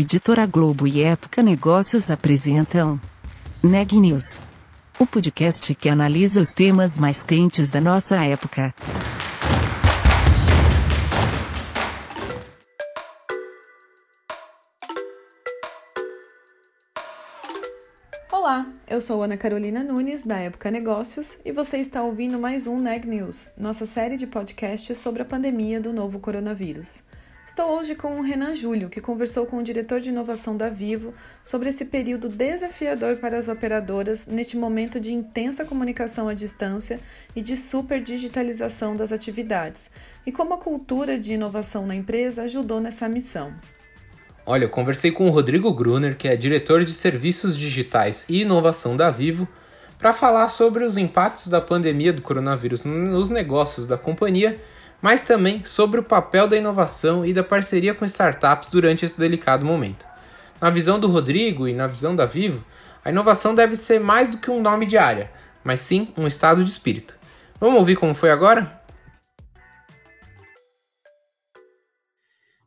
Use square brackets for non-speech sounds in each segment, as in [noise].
Editora Globo e Época Negócios apresentam Neg News, o podcast que analisa os temas mais quentes da nossa época. Olá, eu sou Ana Carolina Nunes, da Época Negócios, e você está ouvindo mais um Neg News, nossa série de podcasts sobre a pandemia do novo coronavírus. Estou hoje com o Renan Júlio, que conversou com o diretor de inovação da Vivo sobre esse período desafiador para as operadoras neste momento de intensa comunicação à distância e de super digitalização das atividades, e como a cultura de inovação na empresa ajudou nessa missão. Olha, eu conversei com o Rodrigo Gruner, que é diretor de serviços digitais e inovação da Vivo, para falar sobre os impactos da pandemia do coronavírus nos negócios da companhia mas também sobre o papel da inovação e da parceria com startups durante esse delicado momento. Na visão do Rodrigo e na visão da Vivo, a inovação deve ser mais do que um nome de área, mas sim um estado de espírito. Vamos ouvir como foi agora?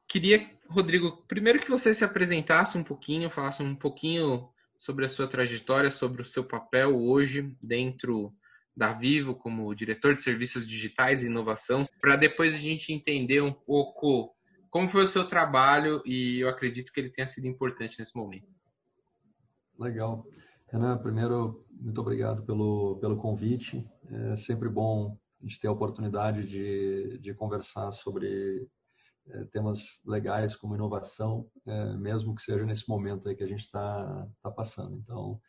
Queria, Rodrigo, primeiro que você se apresentasse um pouquinho, falasse um pouquinho sobre a sua trajetória, sobre o seu papel hoje dentro da Vivo como diretor de serviços digitais e inovação, para depois a gente entender um pouco como foi o seu trabalho e eu acredito que ele tenha sido importante nesse momento. Legal. Renan, primeiro, muito obrigado pelo, pelo convite. É sempre bom a gente ter a oportunidade de, de conversar sobre é, temas legais como inovação, é, mesmo que seja nesse momento aí que a gente está tá passando. Então,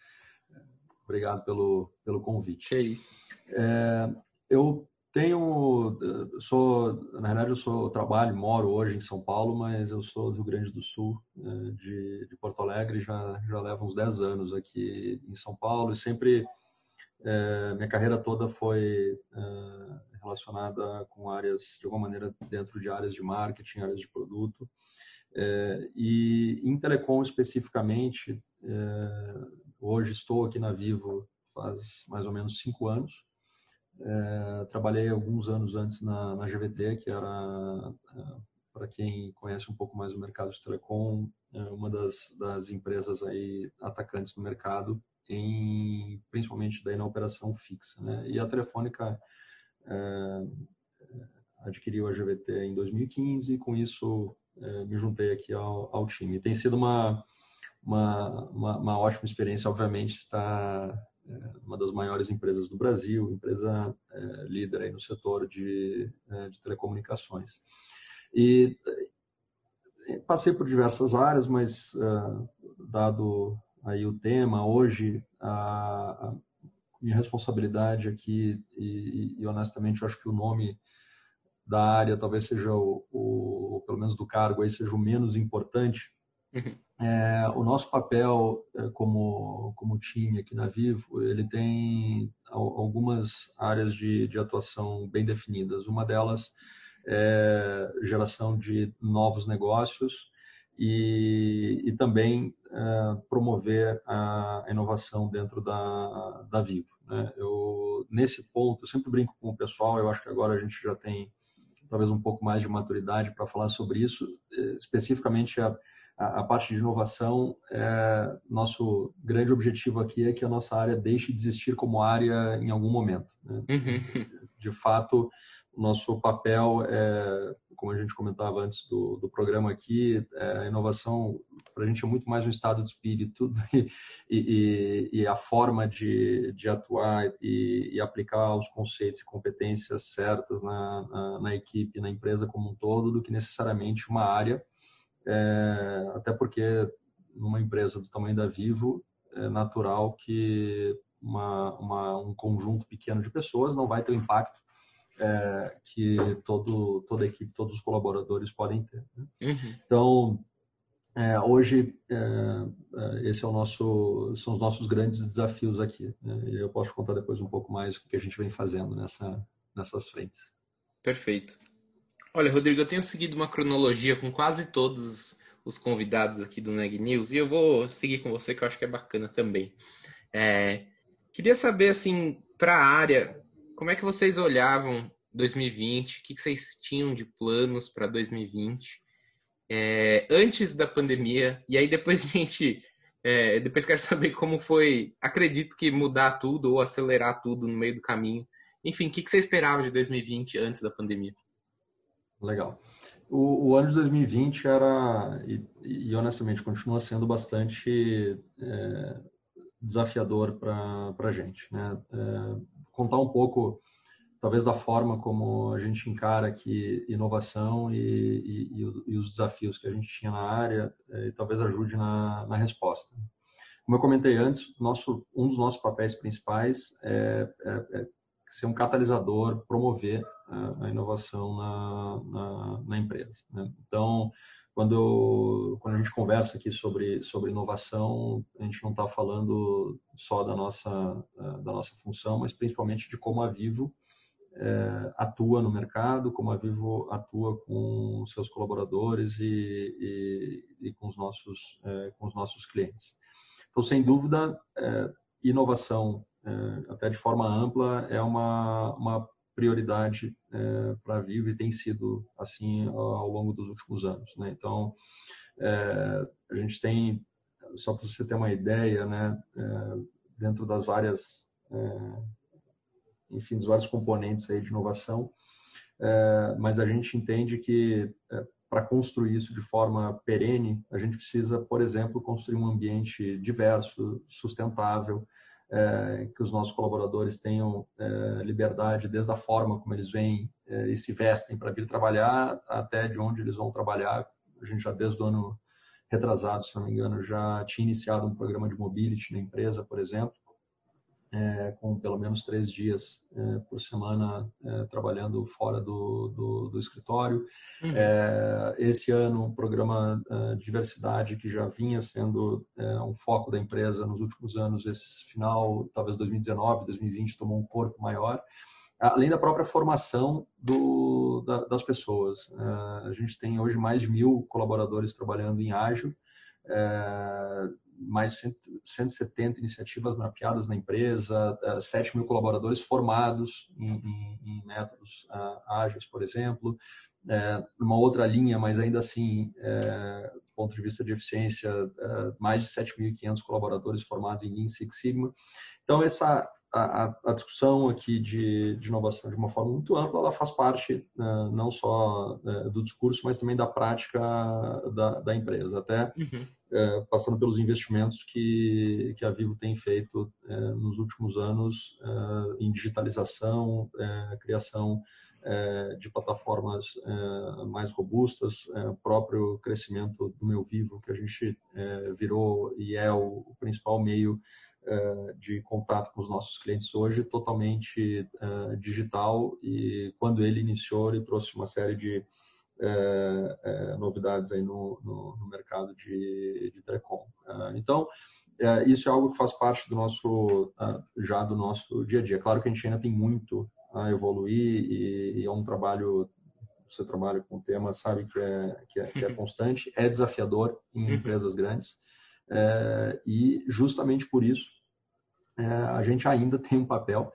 Obrigado pelo, pelo convite. É isso. É, eu tenho, sou, na verdade, eu sou, trabalho, moro hoje em São Paulo, mas eu sou do Rio Grande do Sul, é, de, de Porto Alegre, já, já levo uns 10 anos aqui em São Paulo e sempre, é, minha carreira toda foi é, relacionada com áreas, de alguma maneira, dentro de áreas de marketing, áreas de produto. É, e em telecom especificamente, é, Hoje estou aqui na Vivo faz mais ou menos cinco anos. É, trabalhei alguns anos antes na, na GVT, que era, é, para quem conhece um pouco mais o mercado de telecom, é uma das, das empresas aí atacantes no mercado, em, principalmente daí na operação fixa. Né? E a Telefônica adquiriu a GVT em 2015, e com isso me juntei aqui ao, ao time. Tem sido uma uma, uma, uma ótima experiência, obviamente, está é, uma das maiores empresas do Brasil, empresa é, líder aí no setor de, é, de telecomunicações. E é, passei por diversas áreas, mas dado aí o tema, hoje a, a minha responsabilidade aqui, e, e, honestamente eu acho que o nome da área talvez seja o, o pelo menos do cargo aí seja o menos importante, Uhum. É, o nosso papel é, como, como time aqui na Vivo, ele tem algumas áreas de, de atuação bem definidas. Uma delas é geração de novos negócios e, e também é, promover a inovação dentro da, da Vivo. Né? Eu, nesse ponto, eu sempre brinco com o pessoal, eu acho que agora a gente já tem talvez um pouco mais de maturidade para falar sobre isso, é, especificamente a a, a parte de inovação, é, nosso grande objetivo aqui é que a nossa área deixe de existir como área em algum momento. Né? Uhum. De fato, o nosso papel é, como a gente comentava antes do, do programa aqui, é, a inovação para a gente é muito mais um estado de espírito [laughs] e, e, e a forma de, de atuar e, e, aplicar os conceitos e competências certas na, na, na, equipe, na empresa como um todo, do que necessariamente uma área é, até porque numa empresa do tamanho da Vivo, é natural que uma, uma, um conjunto pequeno de pessoas não vai ter o impacto é, que todo, toda a equipe, todos os colaboradores podem ter. Né? Uhum. Então, é, hoje, é, é, esse é o nosso, são os nossos grandes desafios aqui. Né? E eu posso contar depois um pouco mais o que a gente vem fazendo nessa, nessas frentes. Perfeito. Olha, Rodrigo, eu tenho seguido uma cronologia com quase todos os convidados aqui do Neg News e eu vou seguir com você que eu acho que é bacana também. É, queria saber, assim, para a área, como é que vocês olhavam 2020? O que, vocês tinham de planos para 2020? é, antes da pandemia, e aí depois a [laughs] gente. É, depois quero saber como foi. Acredito que mudar tudo ou acelerar tudo no meio do caminho. Enfim, o que, que você esperava de 2020 antes da pandemia? Legal. O, o ano de 2020 era, e, e, honestamente continua sendo bastante é, desafiador para a gente. Né? É, contar um pouco talvez da forma como a gente encara aqui inovação e, e, e, os desafios que a gente tinha na área é, e talvez ajude na, na, resposta. Como eu comentei antes, nosso, um dos nossos papéis principais é, é, é ser um catalisador, promover a, a inovação na, na, na empresa. Né? Então, quando, quando a gente conversa aqui sobre, sobre inovação, a gente não está falando só da nossa, da nossa função, mas principalmente de como a Vivo é, atua no mercado, como a Vivo atua com seus colaboradores e, e, e com, os nossos, é, com os nossos clientes. Então, sem dúvida, é, inovação, até de forma ampla, é uma, uma prioridade para a Vivo e tem sido assim ao longo dos últimos anos. Né? Então, a gente tem, só para você ter uma ideia, né, dentro das várias enfim, dos vários componentes aí de inovação, é, mas a gente entende que é, para construir isso de forma perene, a gente precisa, por exemplo, construir um ambiente diverso, sustentável, é, que os nossos colaboradores tenham é, liberdade desde a forma como eles vêm é, e se vestem para vir trabalhar até de onde eles vão trabalhar. A gente já desde o ano retrasado, se não me engano, já tinha iniciado um programa de mobility na empresa, por exemplo, é, com pelo menos três dias é, por semana é, trabalhando fora do, do, do escritório. Uhum. É, esse ano, um programa é, de diversidade que já vinha sendo é, um foco da empresa nos últimos anos, esse final, talvez 2019, 2020, tomou um corpo maior. Além da própria formação do, da, das pessoas. a gente tem hoje mais de mil colaboradores trabalhando em ágil, mais de 170 iniciativas mapeadas na empresa, 7 eh, mil colaboradores formados em, em, em métodos uh, ágeis, por exemplo. É, uma outra linha, mas ainda assim, é, do ponto de vista de eficiência, é, mais de 7.500 colaboradores formados em Lean Six Sigma. Então, essa a, a, discussão aqui de, de, inovação de uma forma muito ampla, ela faz parte uh, não só uh, do discurso, mas também da prática da, da empresa, até uhum. Uh, passando pelos investimentos que, que a Vivo tem feito nos últimos anos em digitalização, criação de plataformas mais robustas, próprio crescimento do meu Vivo, que a gente virou e é o, o principal meio de contato com os nossos clientes hoje totalmente digital. E quando ele iniciou ele trouxe uma série de uh, novidades aí no, no, no, mercado de, de telecom. então isso é algo que faz parte do nosso já do nosso dia a dia. Claro que a gente ainda tem muito a evoluir e, e é um trabalho você trabalha com o tema sabe que é, que é, que é [laughs] constante, é desafiador em uhum. empresas grandes. É, e justamente por isso é, a gente ainda tem um papel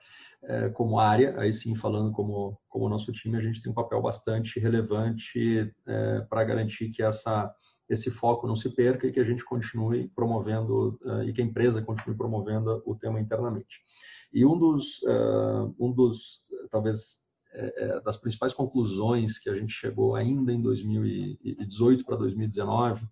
é, como área, aí sim falando como, como nosso time, a gente tem um papel bastante relevante é, para garantir que essa, esse foco não se perca e que a gente continue promovendo é, e que a empresa continue promovendo o tema internamente. E um dos, é, um dos talvez é, das principais conclusões que a gente chegou ainda em 2018 para 2019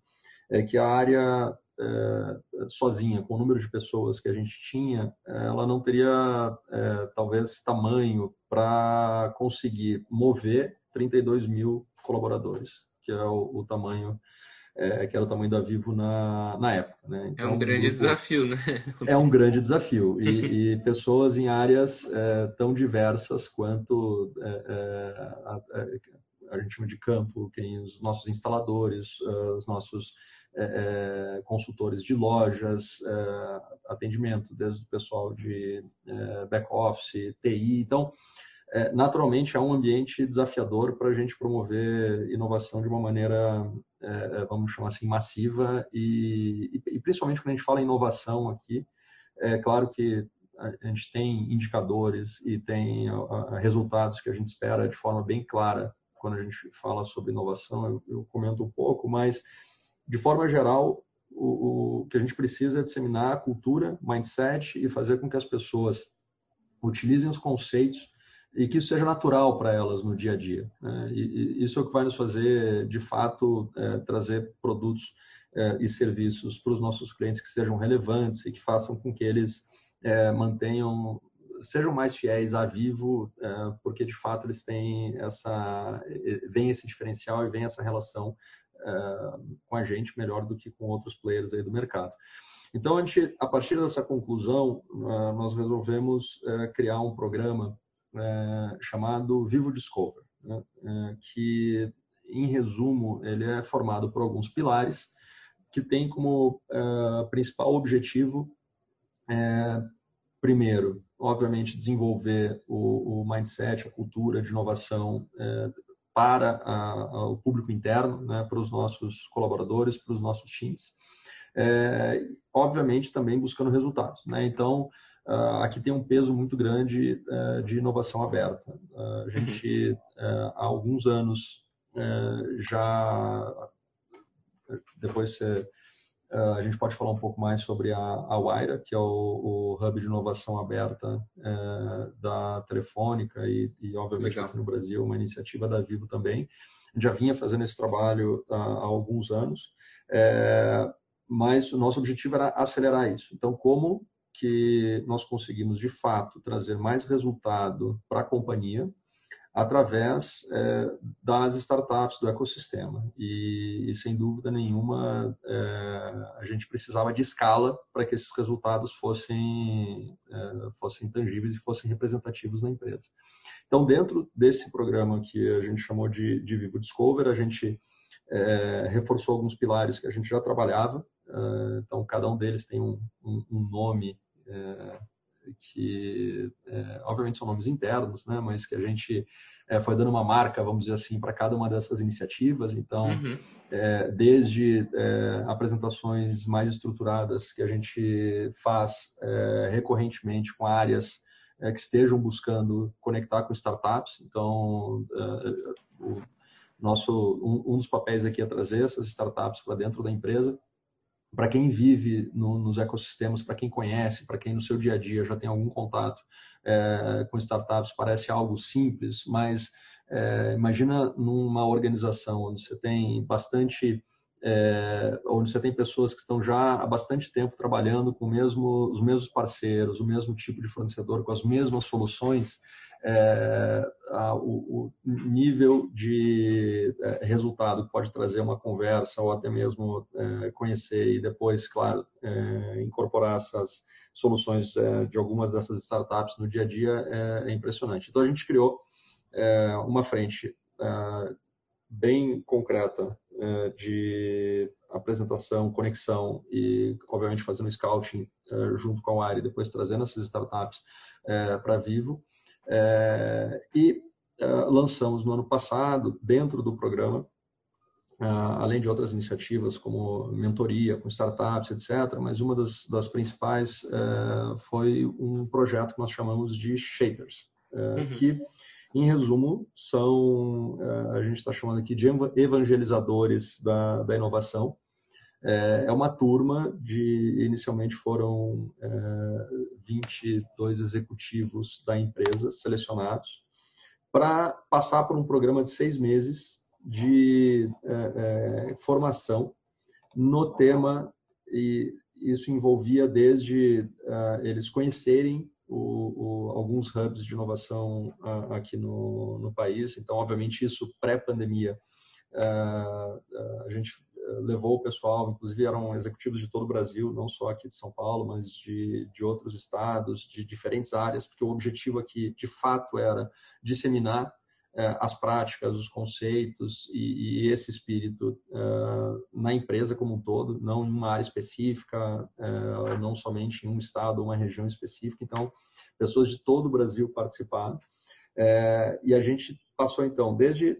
é que a área é, sozinha, com o número de pessoas que a gente tinha, ela não teria é, talvez tamanho para conseguir mover 32 mil colaboradores, que é o, o tamanho é, que era o tamanho da Vivo na, na época. Né? Então, é um grande grupo, desafio, né? [laughs] É um grande desafio. E, e pessoas em áreas é, tão diversas quanto é, é a, gente chama de campo, tem os nossos instaladores, os nossos é, consultores de lojas, é, atendimento, desde o pessoal de é, back-office, TI. Então, naturalmente, é um ambiente desafiador para a gente promover inovação de uma maneira, vamos chamar assim, massiva e, e, principalmente quando a gente fala em inovação aqui, é claro que a gente tem indicadores e tem resultados que a gente espera de forma bem clara quando a gente fala sobre inovação, eu, eu comento um pouco, mas de forma geral, o, o, que a gente precisa é disseminar a cultura, mindset e fazer com que as pessoas utilizem os conceitos e que isso seja natural para elas no dia a dia. Né? E, e, isso é o que vai nos fazer, de fato, é, trazer produtos é, e serviços para os nossos clientes que sejam relevantes e que façam com que eles é, mantenham, sejam mais fiéis a Vivo, é, porque de fato eles têm essa, vem esse diferencial e vem essa relação é, com a gente melhor do que com outros players aí do mercado. Então, a, gente, a partir dessa conclusão, é, nós resolvemos criar um programa chamado Vivo Discover, né? que, em resumo, ele é formado por alguns pilares que tem como principal objetivo, primeiro, obviamente, desenvolver o, o, mindset, a cultura de inovação é, para a, a, o público interno, né, para os nossos colaboradores, para os nossos times. É, obviamente, também buscando resultados. Né? Então, uh, aqui tem um peso muito grande uh, de inovação aberta. Uh, a gente, uhum. há alguns anos, já depois você, a gente pode falar um pouco mais sobre a, a Waira, que é o, o hub de inovação aberta uh, da Telefônica e, e obviamente, Legal. aqui no Brasil, uma iniciativa da Vivo também. Já vinha fazendo esse trabalho uh, há alguns anos, é, mas o nosso objetivo era acelerar isso. Então, como que nós conseguimos, de fato, trazer mais resultado para a companhia, através é, das startups do ecossistema. E, e sem dúvida nenhuma, é, a gente precisava de escala para que esses resultados fossem, é, fossem tangíveis e fossem representativos na empresa. Então, dentro desse programa que a gente chamou de, de Vivo Discover, a gente é, reforçou alguns pilares que a gente já trabalhava. É, então, cada um deles tem um, um, um nome é, que é, obviamente são nomes internos, né, mas que a gente é, foi dando uma marca, vamos dizer assim, para cada uma dessas iniciativas. Então, uhum. é, desde é, apresentações mais estruturadas que a gente faz é, recorrentemente com áreas é, que estejam buscando conectar com startups. Então, o nosso um, um dos papéis aqui é trazer essas startups para dentro da empresa para quem vive no, nos ecossistemas, para quem conhece, para quem no seu dia a dia já tem algum contato é, com startups, parece algo simples, mas é, imagina numa organização onde você tem bastante, é, onde você tem pessoas que estão já há bastante tempo trabalhando com mesmo, os mesmos parceiros, o mesmo tipo de fornecedor, com as mesmas soluções, é, a, o, o, nível de é, resultado que pode trazer uma conversa ou até mesmo é, conhecer e depois, claro, é, incorporar essas soluções é, de algumas dessas startups no dia a dia é, é impressionante. Então a gente criou uma frente bem concreta de apresentação, conexão e, obviamente, fazendo scouting junto com a área e depois trazendo essas startups para Vivo e é, lançamos no ano passado, dentro do programa, é, além de outras iniciativas como mentoria com startups, etc., mas uma das, das principais é, foi um projeto que nós chamamos de Shapers, uhum. que, em resumo, são, a gente está chamando aqui de evangelizadores da, da inovação, é uma turma de, inicialmente foram é, 22 executivos da empresa selecionados para passar por um programa de seis meses de é, é, formação no tema e isso envolvia desde uh, eles conhecerem o, o, alguns hubs de inovação uh, aqui no, no, país. Então, obviamente, isso pré-pandemia, uh, a gente levou o pessoal, inclusive eram executivos de todo o Brasil, não só aqui de São Paulo, mas de, de outros estados, de diferentes áreas, porque o objetivo aqui, de fato, era disseminar eh, as práticas, os conceitos e, e esse espírito eh, na empresa como um todo, não em uma área específica, eh, não somente em um estado ou uma região específica. Então, pessoas de todo o Brasil participaram. e a gente passou, então, desde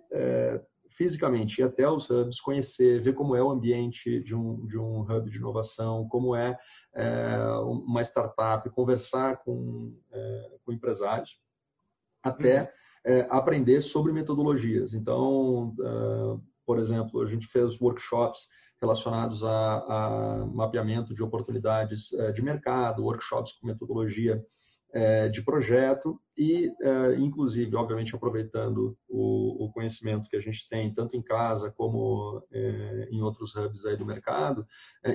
fisicamente ir até os hubs, conhecer, ver como é o ambiente de um, de um hub de inovação, como é, é uma startup, conversar com, é, com empresários, até é, aprender sobre metodologias. Então, uh, por exemplo, a gente fez workshops relacionados a, a mapeamento de oportunidades uh, de mercado, workshops com metodologia uh, de projeto e, inclusive, obviamente, aproveitando o, conhecimento que a gente tem tanto em casa como em outros hubs aí do mercado,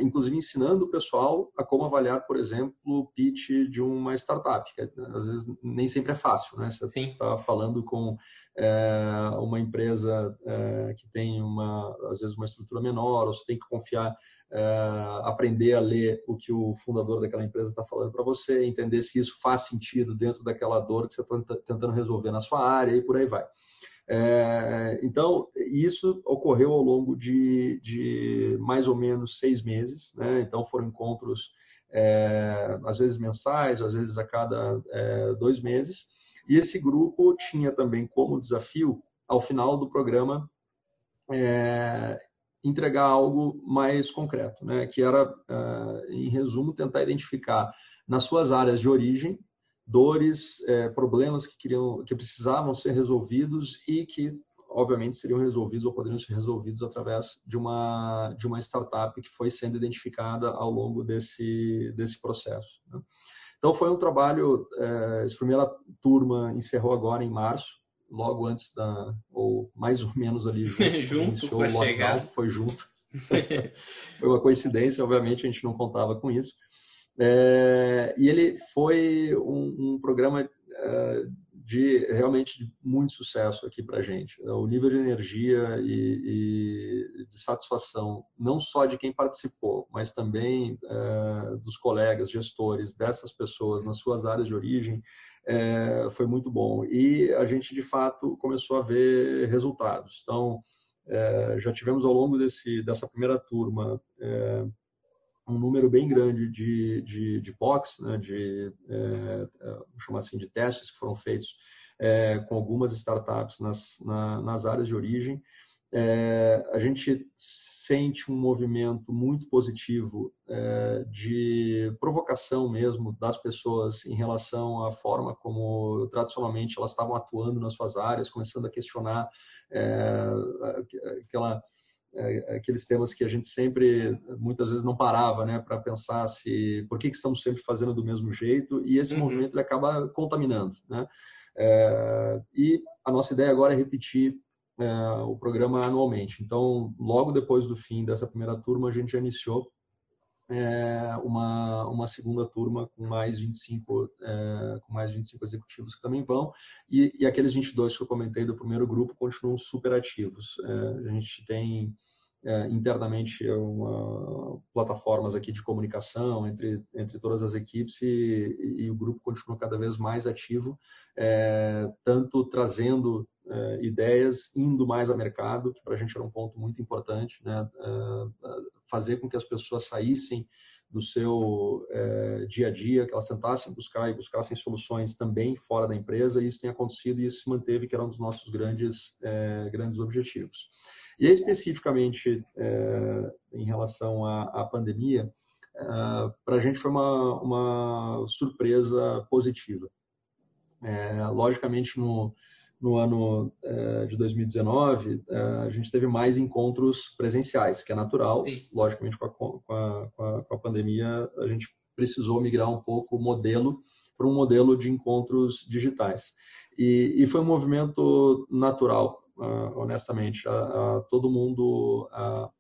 inclusive ensinando o pessoal a como avaliar, por exemplo, o pitch de uma startup, que às vezes nem sempre é fácil, né? Você está falando com é, uma empresa é, que tem uma, às vezes uma estrutura menor, ou você tem que confiar, é, aprender a ler o que o fundador daquela empresa está falando para você, entender se isso faz sentido dentro daquela dor que você está tentando resolver na sua área e por aí vai. É, então, isso ocorreu ao longo de, de, mais ou menos seis meses, né? então foram encontros é, às vezes mensais, às vezes a cada é, dois meses, e esse grupo tinha também como desafio, ao final do programa, é, entregar algo mais concreto, né? que era, é, em resumo, tentar identificar nas suas áreas de origem dores, é, problemas que, queriam, que precisavam ser resolvidos e que, obviamente, seriam resolvidos ou poderiam ser resolvidos através de uma, de uma startup que foi sendo identificada ao longo desse, desse processo. Né? Então foi um trabalho, é, essa primeira turma encerrou agora em março, logo antes da, ou mais ou menos ali junto, [laughs] junto foi chegar. foi junto. [laughs] foi uma coincidência, obviamente a gente não contava com isso. É, e ele foi um, um programa é, de realmente de muito sucesso aqui para a gente. O nível de energia e, e, de satisfação, não só de quem participou, mas também é, dos colegas, gestores, dessas pessoas nas suas áreas de origem, foi muito bom. E a gente, de fato, começou a ver resultados. Então, já tivemos ao longo desse, dessa primeira turma um número bem grande de, de, de POCs, né, de, é, é, chamar assim, de testes que foram feitos é, com algumas startups nas, na, nas áreas de origem. É, a gente sente um movimento muito positivo é, de provocação mesmo das pessoas em relação à forma como tradicionalmente elas estavam atuando nas suas áreas, começando a questionar é, aquela aqueles temas que a gente sempre, muitas vezes, não parava né, para pensar se por que, que, estamos sempre fazendo do mesmo jeito, e esse uhum. movimento ele acaba contaminando. Né? É, e a nossa ideia agora é repetir é, o programa anualmente. Então, logo depois do fim dessa primeira turma, a gente já iniciou é, uma, uma segunda turma com mais 25 é, com mais 25 executivos que também vão e, e, aqueles 22 que eu comentei do primeiro grupo continuam super ativos. É, a gente tem é, internamente uma, plataformas aqui de comunicação entre, entre todas as equipes e, e o grupo continua cada vez mais ativo, é, tanto trazendo é, ideias, indo mais ao mercado, que para a gente era um ponto muito importante, né? É, fazer com que as pessoas saíssem do seu é, dia a dia, que elas tentassem buscar e buscassem soluções também fora da empresa, e isso tem acontecido e isso se manteve, que era um dos nossos grandes, grandes objetivos. E especificamente em relação à, à pandemia, para a gente foi uma, uma surpresa positiva. Logicamente, no, no ano é, de 2019, é, a gente teve mais encontros presenciais, que é natural. Sim. Logicamente, com a, com, a, com, a, pandemia, a gente precisou migrar um pouco o modelo para um modelo de encontros digitais. E, e foi um movimento natural, uh, honestamente. Uh, uh, todo mundo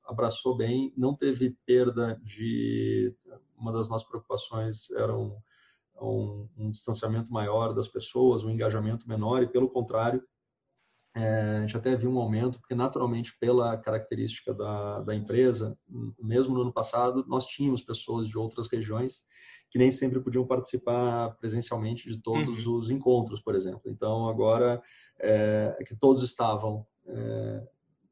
abraçou bem, não teve perda de. Uma das nossas preocupações era um, um, distanciamento maior das pessoas, um engajamento menor, e pelo contrário, é, a gente até viu um aumento, porque naturalmente, pela característica da, da empresa, mesmo no ano passado, nós tínhamos pessoas de outras regiões que nem sempre podiam participar presencialmente de todos uhum. os encontros, por exemplo. Então, agora é, que todos estavam é,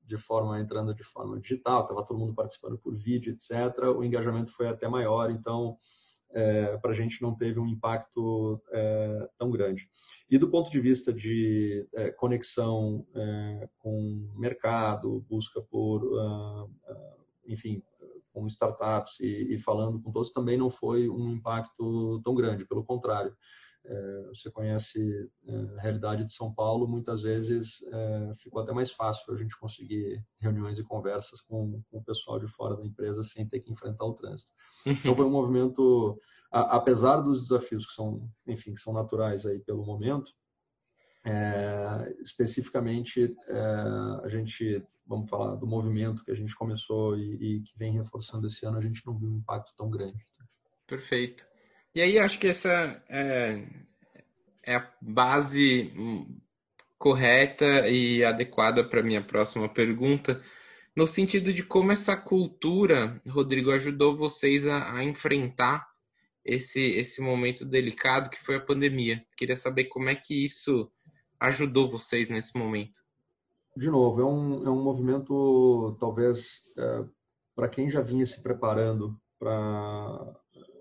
de forma entrando de forma digital, estava todo mundo participando por vídeo, etc. O engajamento foi até maior. Então, é, para a gente não teve um impacto é, tão grande. E do ponto de vista de é, conexão é, com mercado, busca por, uh, enfim, com startups e, e, falando com todos, também não foi um impacto tão grande, pelo contrário. É, você conhece é, a realidade de São Paulo, muitas vezes é, ficou até mais fácil a gente conseguir reuniões e conversas com, com, o pessoal de fora da empresa sem ter que enfrentar o trânsito. Então foi um movimento, a, apesar dos desafios que são, enfim, que são naturais aí pelo momento, é, especificamente é, a gente, vamos falar do movimento que a gente começou e, e, que vem reforçando esse ano, a gente não viu um impacto tão grande. Perfeito. E aí acho que essa é, é a base correta e adequada para minha próxima pergunta, no sentido de como essa cultura, Rodrigo, ajudou vocês a, a enfrentar esse, esse momento delicado que foi a pandemia. Queria saber como é que isso ajudou vocês nesse momento. De novo, é um, é um movimento, talvez, é, para quem já vinha se preparando para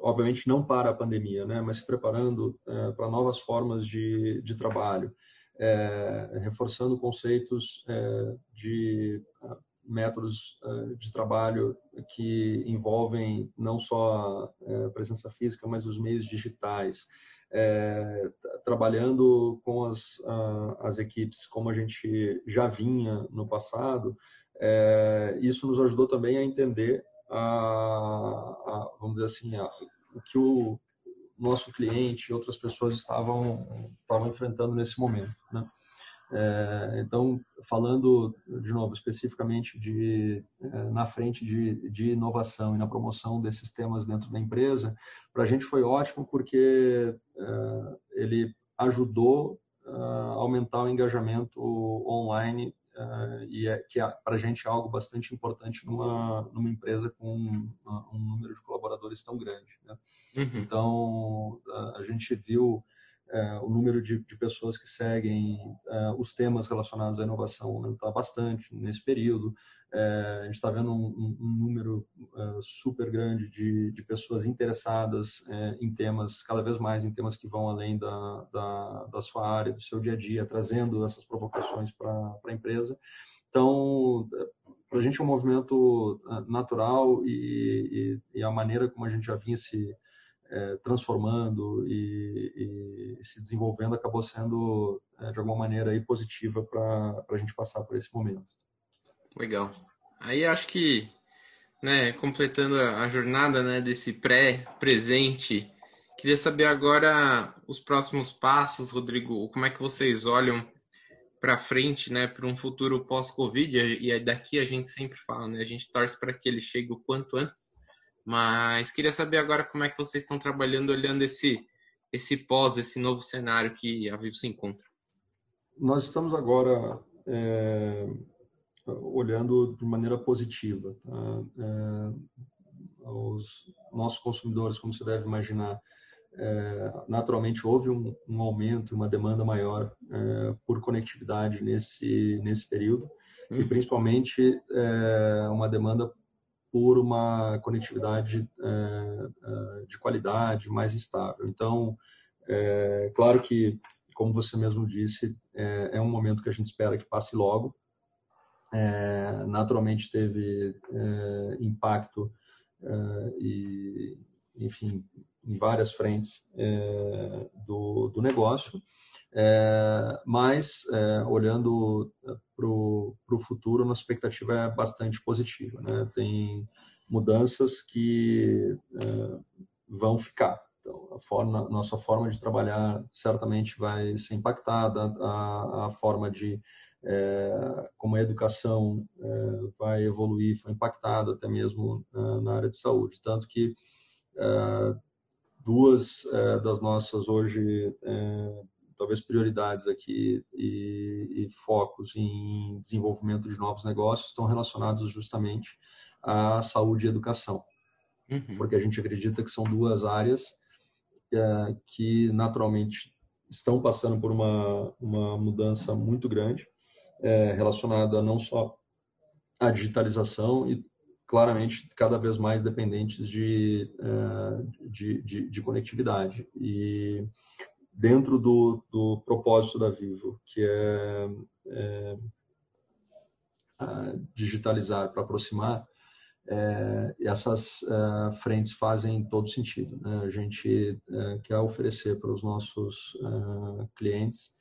obviamente não para a pandemia, né, mas se preparando é, para novas formas de, de trabalho, é, reforçando conceitos é, de ah, métodos é, de trabalho que envolvem não só a é, presença física, mas os meios digitais, é, trabalhando com as, as equipes como a gente já vinha no passado, isso nos ajudou também a entender a, a, vamos dizer assim, a, o que o nosso cliente e outras pessoas estavam, estavam enfrentando nesse momento. Né? É, então, falando de novo especificamente de é, na frente de, de inovação e na promoção desses temas dentro da empresa, para a gente foi ótimo porque é, ele ajudou a aumentar o engajamento online uh, e é, que é, para a gente é algo bastante importante numa, numa empresa com um, um número de colaboradores tão grande. Né? Uhum. Então, a, a gente viu uh, o número de, de, pessoas que seguem uh, os temas relacionados à inovação aumentar bastante nesse período. a gente está vendo um, um número super grande de, de pessoas interessadas em temas, cada vez mais em temas que vão além da, da, da sua área, do seu dia a dia, trazendo essas provocações para a empresa. Então, para a gente é um movimento natural e, e, e, a maneira como a gente já vinha se é, transformando e, e, se desenvolvendo acabou sendo é, de alguma maneira aí, positiva para a gente passar por esse momento. Legal. Aí acho que, né, completando a jornada né, desse pré-presente, queria saber agora os próximos passos, Rodrigo, como é que vocês olham para frente, né, para um futuro pós-Covid, e daqui a gente sempre fala, né, a gente torce para que ele chegue o quanto antes, mas queria saber agora como é que vocês estão trabalhando olhando esse, esse pós, esse novo cenário que a Vivo se encontra. Nós estamos agora é, olhando de maneira positiva. Tá? É, os nossos consumidores, como você deve imaginar, é, naturalmente houve um, um, aumento, uma demanda maior é, por conectividade nesse, nesse período, e uhum. principalmente é, uma demanda por uma conectividade é, é, de qualidade mais estável. Então, é claro que, como você mesmo disse, é, é um momento que a gente espera que passe logo. É, naturalmente teve é, impacto e, enfim, em várias frentes do, do negócio. É, mas, é, olhando para o futuro, nossa expectativa é bastante positiva. Né? Tem mudanças que é, vão ficar. Então, a forma, nossa forma de trabalhar certamente vai ser impactada, a, a forma de é, como a educação é, vai evoluir foi impactada até mesmo é, na área de saúde. Tanto que é, duas é, das nossas hoje talvez prioridades aqui e, e, focos em desenvolvimento de novos negócios estão relacionados justamente à saúde e educação, uhum. porque a gente acredita que são duas áreas é, que naturalmente estão passando por uma, uma mudança muito grande é, relacionada não só à digitalização e claramente cada vez mais dependentes de, é, de, de, de conectividade e dentro do, do propósito da Vivo, que é, é digitalizar para aproximar, É, essas é, frentes fazem todo sentido. Né? A gente é, quer oferecer para os nossos é, clientes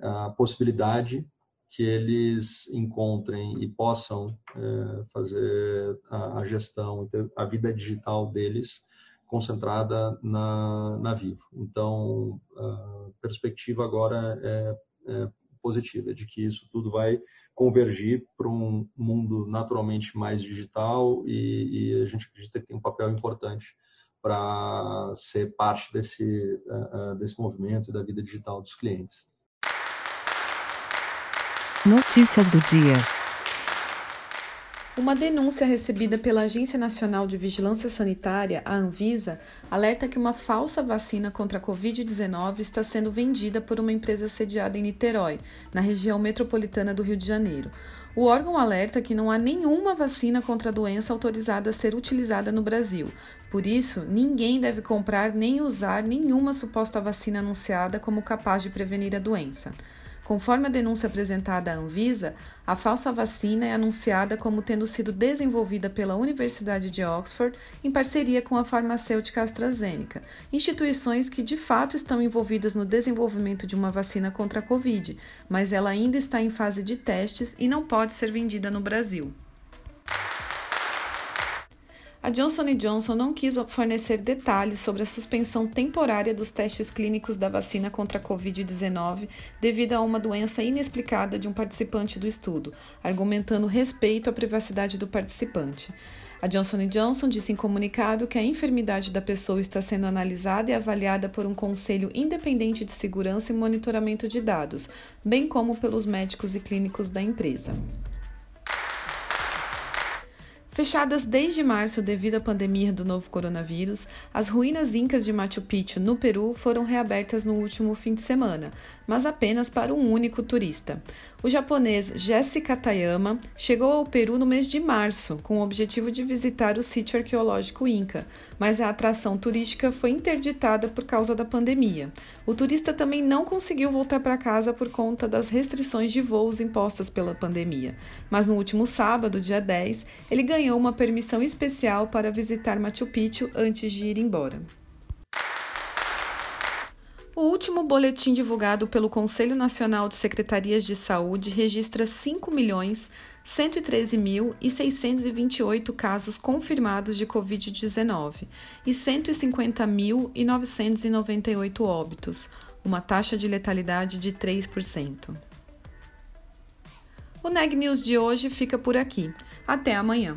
a possibilidade que eles encontrem e possam é, fazer a, a, gestão, a vida digital deles concentrada na, na Vivo. Então, a perspectiva agora é, é positiva, de que isso tudo vai convergir para um mundo naturalmente mais digital e, e, a gente acredita que tem um papel importante para ser parte desse, desse movimento da vida digital dos clientes. Notícias do dia. Uma denúncia recebida pela Agência Nacional de Vigilância Sanitária, a Anvisa, alerta que uma falsa vacina contra a Covid-19 está sendo vendida por uma empresa sediada em Niterói, na região metropolitana do Rio de Janeiro. O órgão alerta que não há nenhuma vacina contra a doença autorizada a ser utilizada no Brasil. Por isso, ninguém deve comprar nem usar nenhuma suposta vacina anunciada como capaz de prevenir a doença. Conforme a denúncia apresentada à Anvisa, a falsa vacina é anunciada como tendo sido desenvolvida pela Universidade de Oxford em parceria com a farmacêutica AstraZeneca, instituições que de fato estão envolvidas no desenvolvimento de uma vacina contra a Covid, mas ela ainda está em fase de testes e não pode ser vendida no Brasil. A Johnson Johnson não quis fornecer detalhes sobre a suspensão temporária dos testes clínicos da vacina contra a Covid-19 devido a uma doença inexplicada de um participante do estudo, argumentando respeito à privacidade do participante. A Johnson Johnson disse em comunicado que a enfermidade da pessoa está sendo analisada e avaliada por um conselho independente de segurança e monitoramento de dados, bem como pelos médicos e clínicos da empresa. Fechadas desde março devido à pandemia do novo coronavírus, as ruínas incas de Machu Picchu, no Peru, foram reabertas no último fim de semana, mas apenas para um único turista. O japonês Jesse Katayama chegou ao Peru no mês de março, com o objetivo de visitar o sítio arqueológico Inca, mas a atração turística foi interditada por causa da pandemia. O turista também não conseguiu voltar para casa por conta das restrições de voos impostas pela pandemia. Mas no último sábado, dia 10, ele ganhou uma permissão especial para visitar Machu Picchu antes de ir embora. O último boletim divulgado pelo Conselho Nacional de Secretarias de Saúde registra 5.113.628 casos confirmados de Covid-19 e 150.998 óbitos, uma taxa de letalidade de 3%. O Neg News de hoje fica por aqui. Até amanhã.